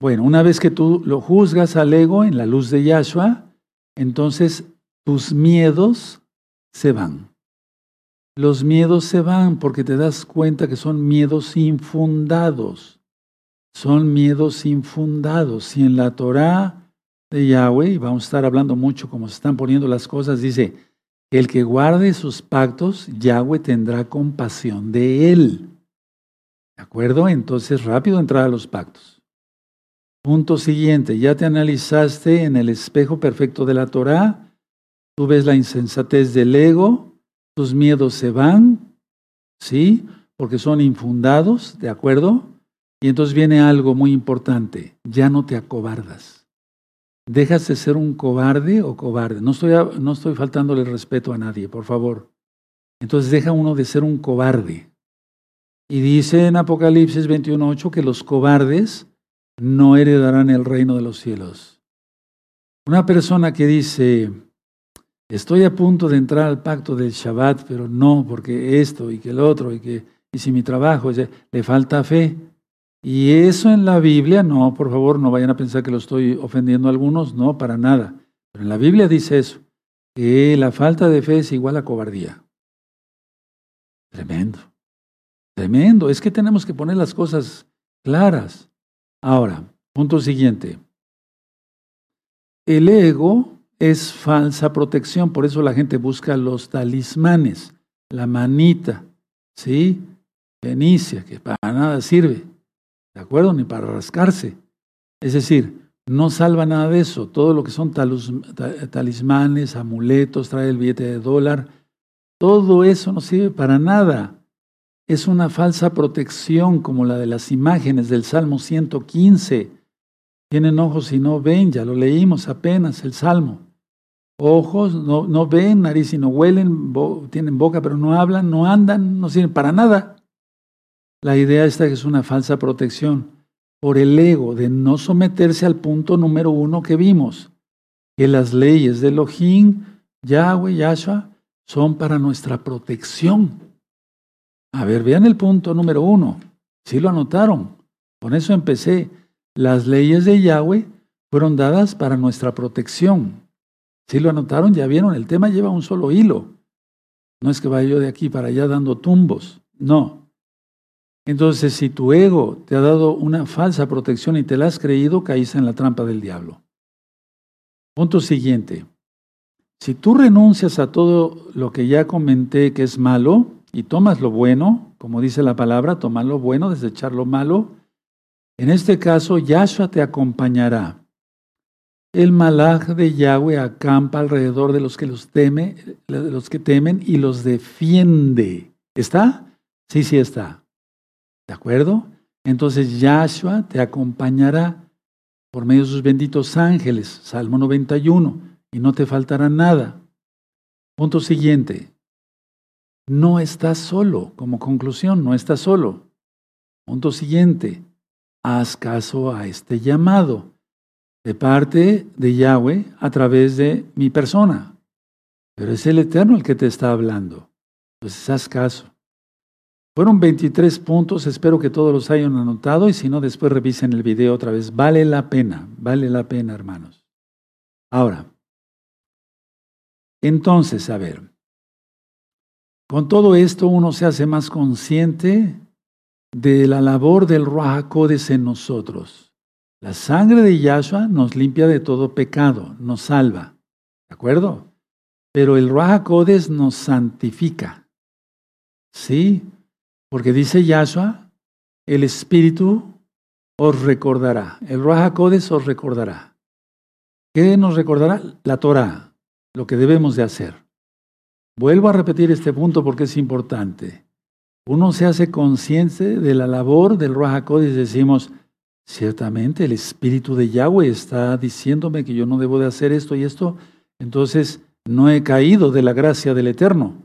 S1: Bueno, una vez que tú lo juzgas al ego en la luz de Yahshua, entonces tus miedos se van. Los miedos se van porque te das cuenta que son miedos infundados. Son miedos infundados. Si en la Torah de Yahweh, y vamos a estar hablando mucho como se están poniendo las cosas, dice, el que guarde sus pactos, Yahweh tendrá compasión de él. ¿De acuerdo? Entonces, rápido entrar a los pactos. Punto siguiente, ya te analizaste en el espejo perfecto de la Torah, tú ves la insensatez del ego, tus miedos se van, ¿sí? Porque son infundados, ¿de acuerdo? Y entonces viene algo muy importante, ya no te acobardas dejas de ser un cobarde o cobarde. No estoy, no estoy faltándole respeto a nadie, por favor. Entonces deja uno de ser un cobarde. Y dice en Apocalipsis 21.8 que los cobardes no heredarán el reino de los cielos. Una persona que dice, estoy a punto de entrar al pacto del Shabbat, pero no, porque esto y que el otro, y que y si mi trabajo, le falta fe. Y eso en la Biblia, no, por favor, no vayan a pensar que lo estoy ofendiendo a algunos, no, para nada. Pero en la Biblia dice eso, que la falta de fe es igual a cobardía. Tremendo, tremendo. Es que tenemos que poner las cosas claras. Ahora, punto siguiente. El ego es falsa protección, por eso la gente busca los talismanes, la manita, ¿sí? Fenicia, que para nada sirve. ¿De acuerdo? Ni para rascarse. Es decir, no salva nada de eso. Todo lo que son talismanes, amuletos, trae el billete de dólar, todo eso no sirve para nada. Es una falsa protección como la de las imágenes del Salmo 115. Tienen ojos y no ven, ya lo leímos apenas el Salmo. Ojos no, no ven, nariz y no huelen, tienen boca pero no hablan, no andan, no sirven para nada. La idea esta es una falsa protección por el ego de no someterse al punto número uno que vimos, que las leyes de Elohim, Yahweh, Yahshua, son para nuestra protección. A ver, vean el punto número uno. Sí lo anotaron. Con eso empecé. Las leyes de Yahweh fueron dadas para nuestra protección. Si lo anotaron, ya vieron, el tema lleva un solo hilo. No es que vaya yo de aquí para allá dando tumbos. No, entonces, si tu ego te ha dado una falsa protección y te la has creído, caíste en la trampa del diablo. Punto siguiente. Si tú renuncias a todo lo que ya comenté que es malo y tomas lo bueno, como dice la palabra, tomar lo bueno, desechar lo malo, en este caso Yahshua te acompañará. El malaj de Yahweh acampa alrededor de los que los teme, de los que temen y los defiende. ¿Está? Sí, sí está. ¿De acuerdo? Entonces Yahshua te acompañará por medio de sus benditos ángeles, Salmo 91, y no te faltará nada. Punto siguiente. No estás solo, como conclusión, no estás solo. Punto siguiente. Haz caso a este llamado de parte de Yahweh a través de mi persona. Pero es el Eterno el que te está hablando. Entonces haz caso. Fueron 23 puntos, espero que todos los hayan anotado y si no, después revisen el video otra vez. Vale la pena, vale la pena, hermanos. Ahora, entonces, a ver, con todo esto uno se hace más consciente de la labor del Ruach en nosotros. La sangre de Yahshua nos limpia de todo pecado, nos salva, ¿de acuerdo? Pero el Ruach nos santifica. ¿Sí? Porque dice Yahshua, el Espíritu os recordará, el Ruach os recordará. ¿Qué nos recordará? La Torah, lo que debemos de hacer. Vuelvo a repetir este punto porque es importante. uno se hace consciente de la labor del Ruach y decimos, ciertamente el Espíritu de Yahweh está diciéndome que yo no debo de hacer esto y esto, entonces no he caído de la gracia del Eterno.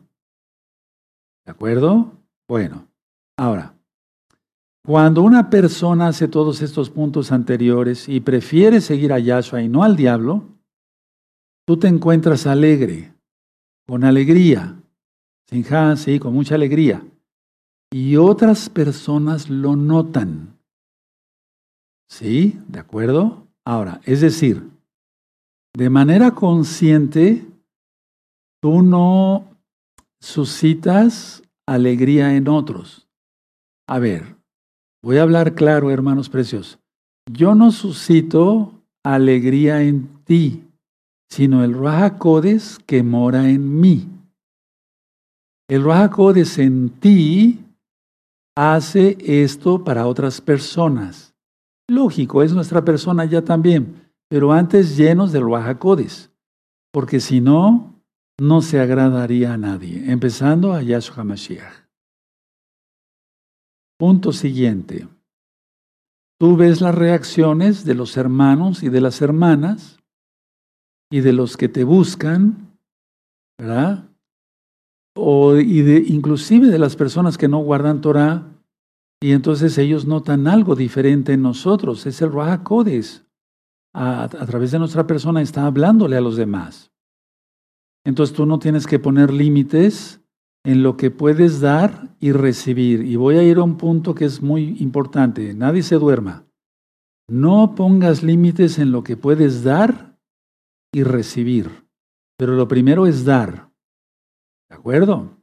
S1: ¿De acuerdo? Bueno, ahora, cuando una persona hace todos estos puntos anteriores y prefiere seguir a Yahshua y no al diablo, tú te encuentras alegre, con alegría, sin sí, con mucha alegría y otras personas lo notan. ¿Sí? ¿De acuerdo? Ahora, es decir, de manera consciente, tú no suscitas alegría en otros. A ver, voy a hablar claro, hermanos preciosos. Yo no suscito alegría en ti, sino el Rahakodes que mora en mí. El Rahakodes en ti hace esto para otras personas. Lógico, es nuestra persona ya también, pero antes llenos del Ruajacodes, porque si no, no se agradaría a nadie, empezando a Yahshua Mashiach. Punto siguiente. Tú ves las reacciones de los hermanos y de las hermanas y de los que te buscan, ¿verdad? o, y de, inclusive de las personas que no guardan Torah, y entonces ellos notan algo diferente en nosotros. Es el Raha Kodes. A, a, través de nuestra persona está hablándole a los demás. Entonces tú no tienes que poner límites en lo que puedes dar y recibir. Y voy a ir a un punto que es muy importante. Nadie se duerma. No pongas límites en lo que puedes dar y recibir. Pero lo primero es dar. ¿De acuerdo?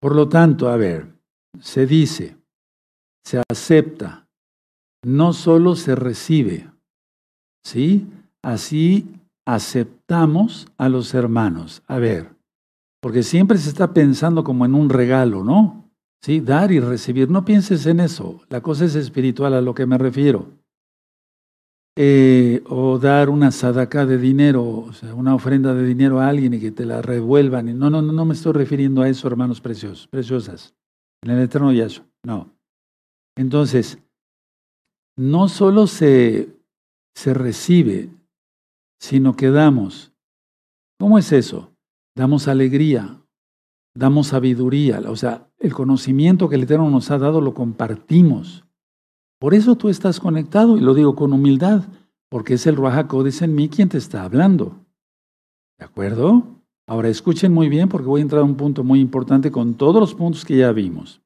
S1: Por lo tanto, a ver, se dice, se acepta, no solo se recibe, ¿sí? Así aceptamos a los hermanos. A ver, porque siempre se está pensando como en un regalo, ¿no? Sí, dar y recibir. No pienses en eso. La cosa es espiritual a lo que me refiero. Eh, o dar una sadaká de dinero, o sea, una ofrenda de dinero a alguien y que te la revuelvan. No, no, no, no me estoy refiriendo a eso, hermanos preciosos, preciosas. En el eterno Yahshua, no. Entonces, no solo se, se recibe, sino que damos. ¿Cómo es eso? Damos alegría, damos sabiduría, o sea, el conocimiento que el Eterno nos ha dado lo compartimos. Por eso tú estás conectado, y lo digo con humildad, porque es el Ruajacodes en mí quien te está hablando. ¿De acuerdo? Ahora escuchen muy bien porque voy a entrar a un punto muy importante con todos los puntos que ya vimos.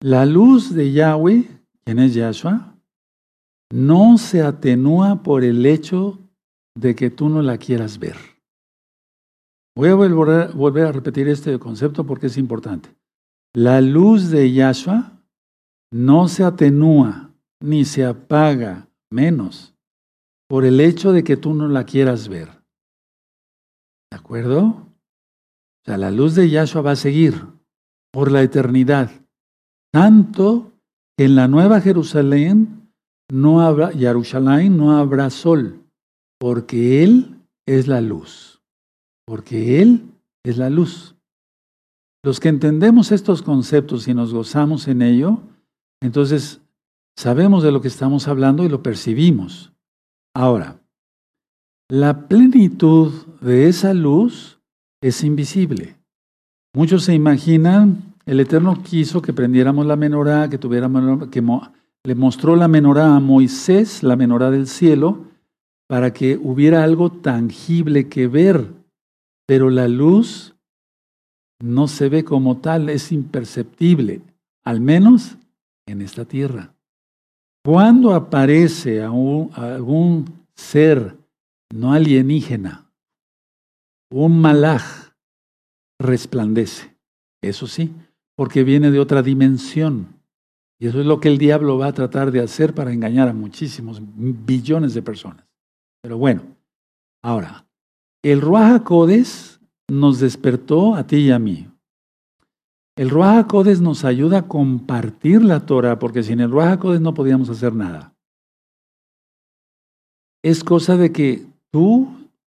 S1: La luz de Yahweh, quien es Yahshua, no se atenúa por el hecho de que tú no la quieras ver. Voy a volver, a repetir este concepto porque es importante. La luz de Yahshua no se atenúa ni se apaga menos por el hecho de que tú no la quieras ver. ¿De acuerdo? O sea, la luz de Yahshua va a seguir por la eternidad. Tanto que en la nueva Jerusalén no habrá, Jerusalén no habrá sol, porque Él es la luz. Porque Él es la luz. Los que entendemos estos conceptos y nos gozamos en ello, entonces, sabemos de lo que estamos hablando y lo percibimos. Ahora, la plenitud de esa luz es invisible. Muchos se imaginan, el Eterno quiso que prendiéramos la menorá, que tuviéramos, que le mostró la menorá a Moisés, la menorá del cielo, para que hubiera algo tangible que ver. Pero la luz no se ve como tal, es imperceptible, al menos en esta tierra. Cuando aparece algún ser no alienígena, un malaj resplandece. Eso sí, porque viene de otra dimensión. Y eso es lo que el diablo va a tratar de hacer para engañar a muchísimos billones de personas. Pero bueno, ahora, el Ruaja Codes nos despertó a ti y a mí. El Ruach Codes nos ayuda a compartir la Torah, porque sin el Ruach Codes no podíamos hacer nada. Es cosa de que tú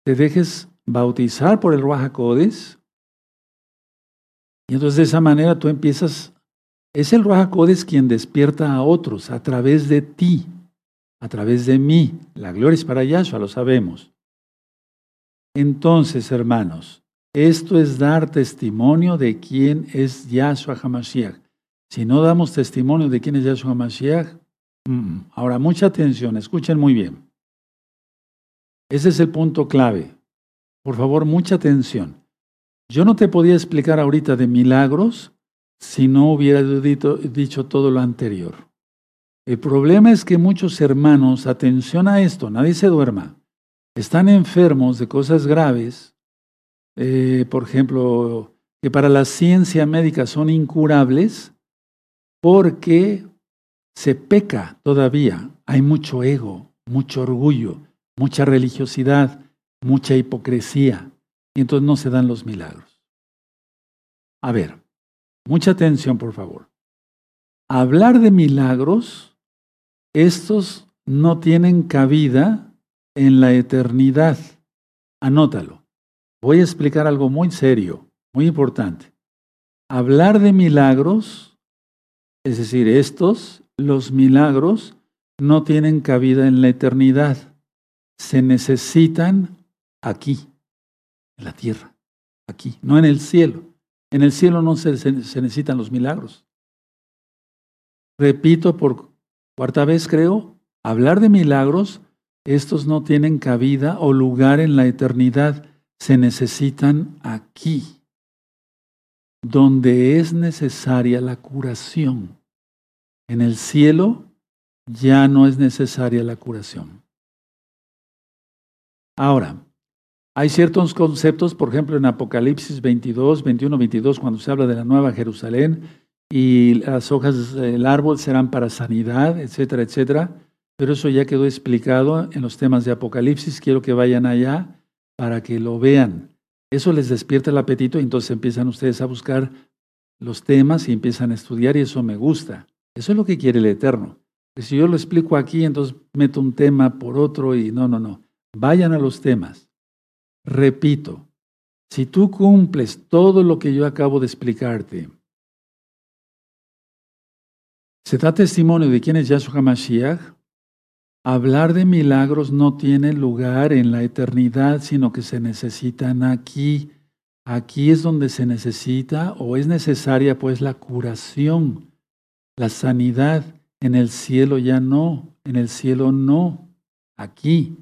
S1: te dejes bautizar por el Ruach Codes Y entonces de esa manera tú empiezas, es el Ruach quien despierta a otros a través de ti, a través de mí. La gloria es para Yahshua, lo sabemos. Entonces, hermanos, esto es dar testimonio de quién es Yahshua HaMashiach. Si no damos testimonio de quién es Yahshua HaMashiach, ahora mucha atención, escuchen muy bien. Ese es el punto clave. Por favor, mucha atención. Yo no te podía explicar ahorita de milagros si no hubiera dicho todo lo anterior. El problema es que muchos hermanos, atención a esto, nadie se duerma, están enfermos de cosas graves, eh, por ejemplo, que para la ciencia médica son incurables porque se peca todavía, hay mucho ego, mucho orgullo, mucha religiosidad, mucha hipocresía, y entonces no se dan los milagros. A ver, mucha atención, por favor. Hablar de milagros, estos no tienen cabida en la eternidad. Anótalo. Voy a explicar algo muy serio, muy importante. Hablar de milagros, es decir, estos, los milagros, no tienen cabida en la eternidad. Se necesitan aquí, en la tierra, aquí, no en el cielo. En el cielo no se, necesitan los milagros. Repito por cuarta vez, creo, hablar de milagros, estos no tienen cabida o lugar en la eternidad, se necesitan aquí, donde es necesaria la curación. En el cielo ya no es necesaria la curación. Ahora, hay ciertos conceptos, por ejemplo, en Apocalipsis 22, 21, 22, cuando se habla de la nueva Jerusalén y las hojas del árbol serán para sanidad, etcétera, etcétera. Pero eso ya quedó explicado en los temas de Apocalipsis. Quiero que vayan allá para que lo vean. Eso les despierta el apetito y entonces empiezan ustedes a buscar los temas y empiezan a estudiar y eso me gusta. Eso es lo que quiere el Eterno. si yo lo explico aquí, entonces meto un tema por otro y no, no, no. Vayan a los temas. Repito, si tú cumples todo lo que yo acabo de explicarte, se da testimonio de quién es Yahshua Mashiach, hablar de milagros no tiene lugar en la eternidad, sino que se necesitan aquí. Aquí es donde se necesita o es necesaria pues la curación, la sanidad. En el cielo ya no, en el cielo no, aquí.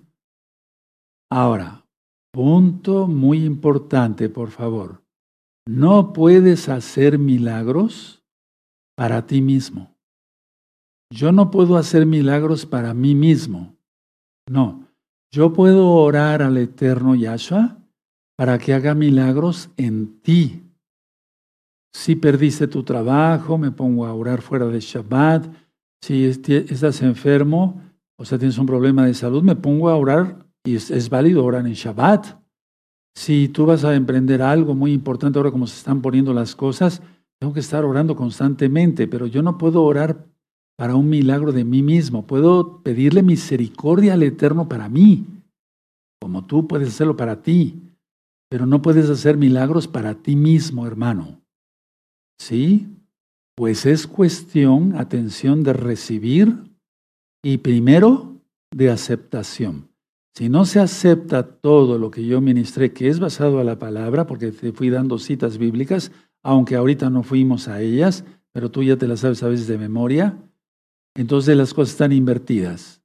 S1: Ahora, punto muy importante, por favor. No puedes hacer milagros para ti mismo. Yo no puedo hacer milagros para mí mismo. No, yo puedo orar al eterno Yahshua para que haga milagros en ti. Si perdiste tu trabajo, me pongo a orar fuera de Shabbat. Si estás enfermo, o sea, tienes un problema de salud, me pongo a orar y es, válido orar en Shabbat. Si tú vas a emprender algo muy importante ahora como se están poniendo las cosas, tengo que estar orando constantemente, pero yo no puedo orar para un milagro de mí mismo. Puedo pedirle misericordia al Eterno para mí, como tú puedes hacerlo para ti, pero no puedes hacer milagros para ti mismo, hermano. ¿Sí? Pues es cuestión, atención, de recibir y primero de aceptación. Si no se acepta todo lo que yo ministré, que es basado a la palabra, porque te fui dando citas bíblicas, aunque ahorita no fuimos a ellas, pero tú ya te las sabes a veces de memoria, entonces las cosas están invertidas.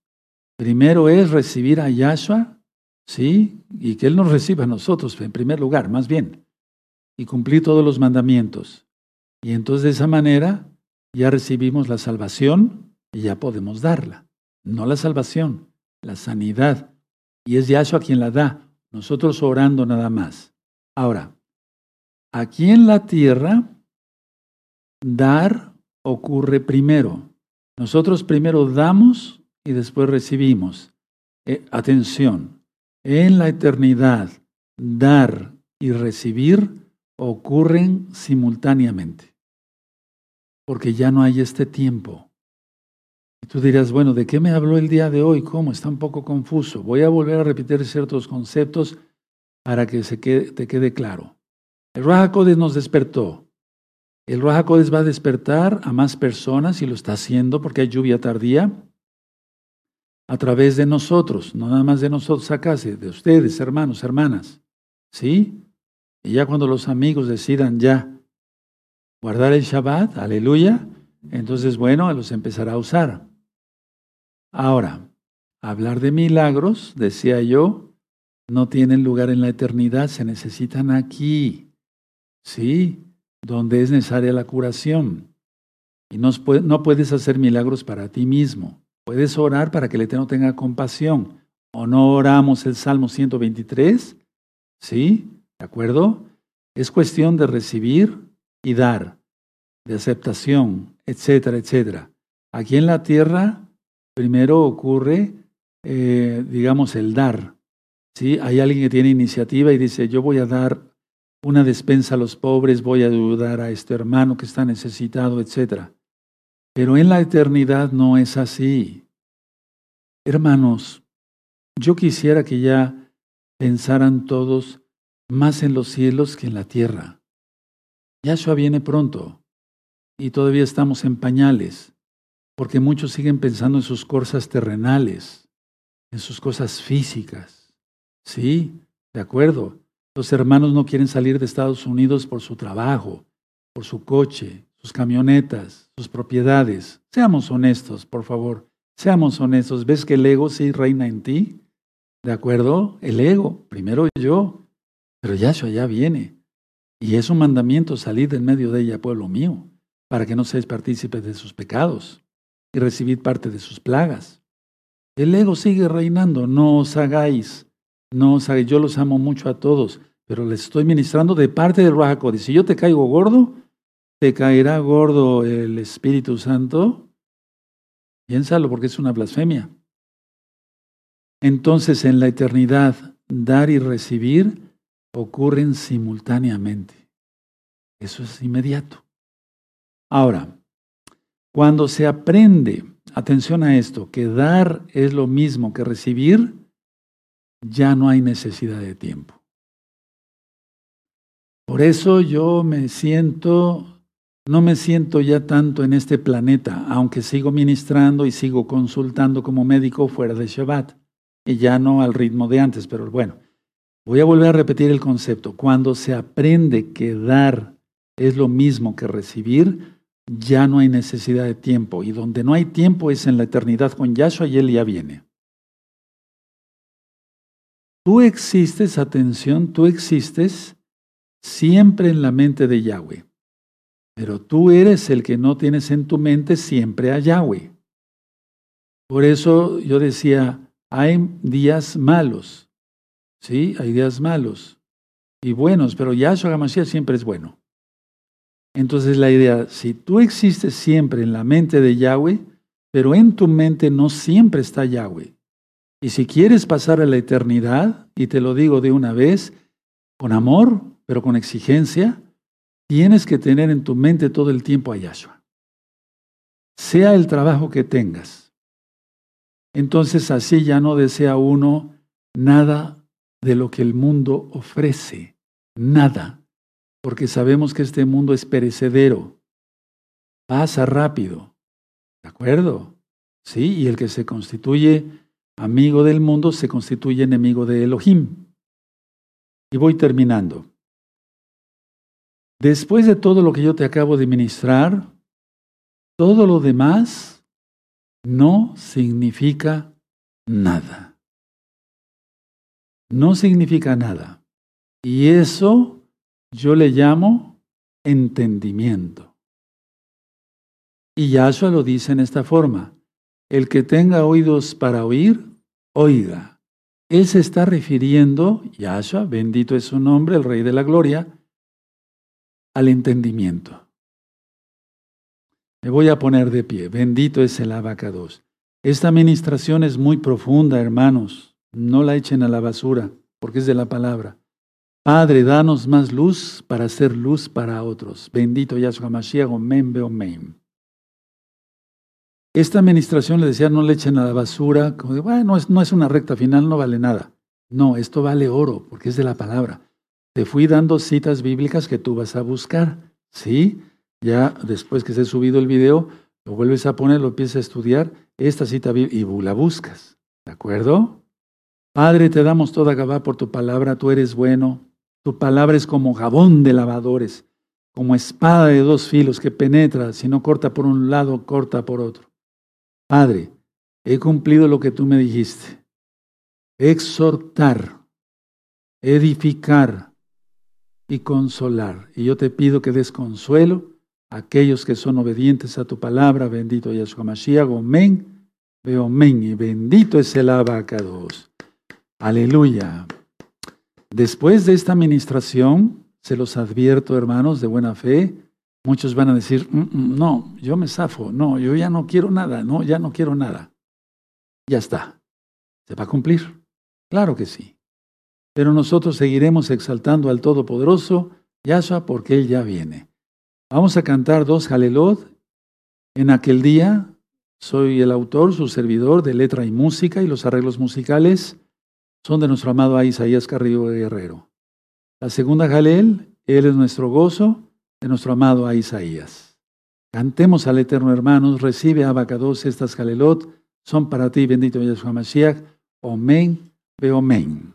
S1: Primero es recibir a Yahshua, ¿sí? Y que Él nos reciba a nosotros, en primer lugar, más bien, y cumplir todos los mandamientos. Y entonces de esa manera ya recibimos la salvación y ya podemos darla. No la salvación, la sanidad y es Yahshua quien la da, nosotros orando nada más. Ahora, aquí en la tierra, dar ocurre primero. Nosotros primero damos y después recibimos. Eh, atención, en la eternidad, dar y recibir ocurren simultáneamente, porque ya no hay este tiempo. Tú dirás, bueno, ¿de qué me habló el día de hoy? ¿Cómo? Está un poco confuso. Voy a volver a repetir ciertos conceptos para que se te quede claro. El Rahakodes nos despertó. El Ruajacodes va a despertar a más personas y lo está haciendo porque hay lluvia tardía a través de nosotros, no nada más de nosotros acá, de ustedes, hermanos, hermanas. ¿Sí? Y ya cuando los amigos decidan ya guardar el Shabbat, aleluya, entonces, bueno, los empezará a usar. Ahora, hablar de milagros, decía yo, no tienen lugar en la eternidad, se necesitan aquí, ¿sí? Donde es necesaria la curación. Y no, puedes hacer milagros para ti mismo. Puedes orar para que el Eterno tenga compasión. ¿O no oramos el Salmo 123? ¿Sí? ¿De acuerdo? Es cuestión de recibir y dar, de aceptación, etcétera, etcétera. Aquí en la tierra, primero ocurre, eh, digamos, el dar. ¿sí? Hay alguien que tiene iniciativa y dice, yo voy a dar una despensa a los pobres, voy a ayudar a este hermano que está necesitado, etcétera. Pero en la eternidad no es así. Hermanos, yo quisiera que ya pensaran todos más en los cielos que en la tierra. Yahshua viene pronto y todavía estamos en pañales, porque muchos siguen pensando en sus cosas terrenales, en sus cosas físicas. Sí, de acuerdo. Los hermanos no quieren salir de Estados Unidos por su trabajo, por su coche, sus camionetas, sus propiedades. Seamos honestos, por favor. Seamos honestos. ¿Ves que el ego sí reina en ti? ¿De acuerdo? El ego. Primero yo. Pero Yahshua ya viene. Y es un mandamiento salir del medio de ella, pueblo mío, para que no seáis partícipes de sus pecados y recibid parte de sus plagas. El ego sigue reinando. No os hagáis. No hagáis. Yo los amo mucho a todos, pero les estoy ministrando de parte del Ruach Si yo te caigo gordo, ¿Te caerá gordo el Espíritu Santo? Piénsalo porque es una blasfemia. Entonces en la eternidad, dar y recibir ocurren simultáneamente. Eso es inmediato. Ahora, cuando se aprende, atención a esto, que dar es lo mismo que recibir, ya no hay necesidad de tiempo. Por eso yo me siento no me siento ya tanto en este planeta, aunque sigo ministrando y sigo consultando como médico fuera de Shabbat, y ya no al ritmo de antes, pero bueno, voy a volver a repetir el concepto. Cuando se aprende que dar es lo mismo que recibir, ya no hay necesidad de tiempo, y donde no hay tiempo es en la eternidad con Yahshua y Él ya viene. Tú existes, atención, tú existes siempre en la mente de Yahweh. Pero tú eres el que no tienes en tu mente siempre a Yahweh. Por eso yo decía, hay días malos. Sí, hay días malos y buenos, pero Yahshua Hamashiach siempre es bueno. Entonces la idea, si tú existes siempre en la mente de Yahweh, pero en tu mente no siempre está Yahweh. Y si quieres pasar a la eternidad, y te lo digo de una vez, con amor, pero con exigencia, Tienes que tener en tu mente todo el tiempo a Yahshua. Sea el trabajo que tengas. Entonces así ya no desea uno nada de lo que el mundo ofrece. Nada. Porque sabemos que este mundo es perecedero. Pasa rápido. ¿De acuerdo? Sí, y el que se constituye amigo del mundo se constituye enemigo de Elohim. Y voy terminando. Después de todo lo que yo te acabo de ministrar, todo lo demás no significa nada. No significa nada. Y eso yo le llamo entendimiento. Y Yahshua lo dice en esta forma. El que tenga oídos para oír, oiga. Él se está refiriendo, Yahshua, bendito es su nombre, el Rey de la Gloria, al entendimiento. Me voy a poner de pie. Bendito es el abacados. Esta administración es muy profunda, hermanos. No la echen a la basura, porque es de la palabra. Padre, danos más luz para hacer luz para otros. Bendito Yahshua Mashiach, omen beomen. Esta administración le decía, no le echen a la basura, como de, bueno, no es una recta final, no vale nada. No, esto vale oro, porque es de la palabra. Te fui dando citas bíblicas que tú vas a buscar, ¿sí? Ya después que se ha subido el video, lo vuelves a poner, lo empiezas a estudiar, esta cita y la buscas. ¿De acuerdo? Padre, te damos toda Gabá por tu palabra, tú eres bueno. Tu palabra es como jabón de lavadores, como espada de dos filos que penetra, si no corta por un lado, corta por otro. Padre, he cumplido lo que tú me dijiste. Exhortar, edificar y consolar. Y yo te pido que des consuelo a aquellos que son obedientes a tu palabra. Bendito Yahshua Mashiach. Amén. Veo amén. Y bendito es el abacados. Aleluya. Después de esta administración, se los advierto, hermanos, de buena fe, muchos van a decir, mm, mm, no, yo me zafo, no, yo ya no quiero nada, no, ya no quiero nada. Ya está. ¿Se va a cumplir? Claro que sí. Pero nosotros seguiremos exaltando al Todopoderoso, Yahshua, porque Él ya viene. Vamos a cantar dos Jalelot. En aquel día soy el autor, su servidor de letra y música y los arreglos musicales son de nuestro amado Isaías Carrillo Guerrero. La segunda Jalel, Él es nuestro gozo, de nuestro amado Isaías. Cantemos al Eterno, hermanos, recibe Abacados estas Jalelot, son para ti, bendito Yahshua Mashiach. Omen, ve omen.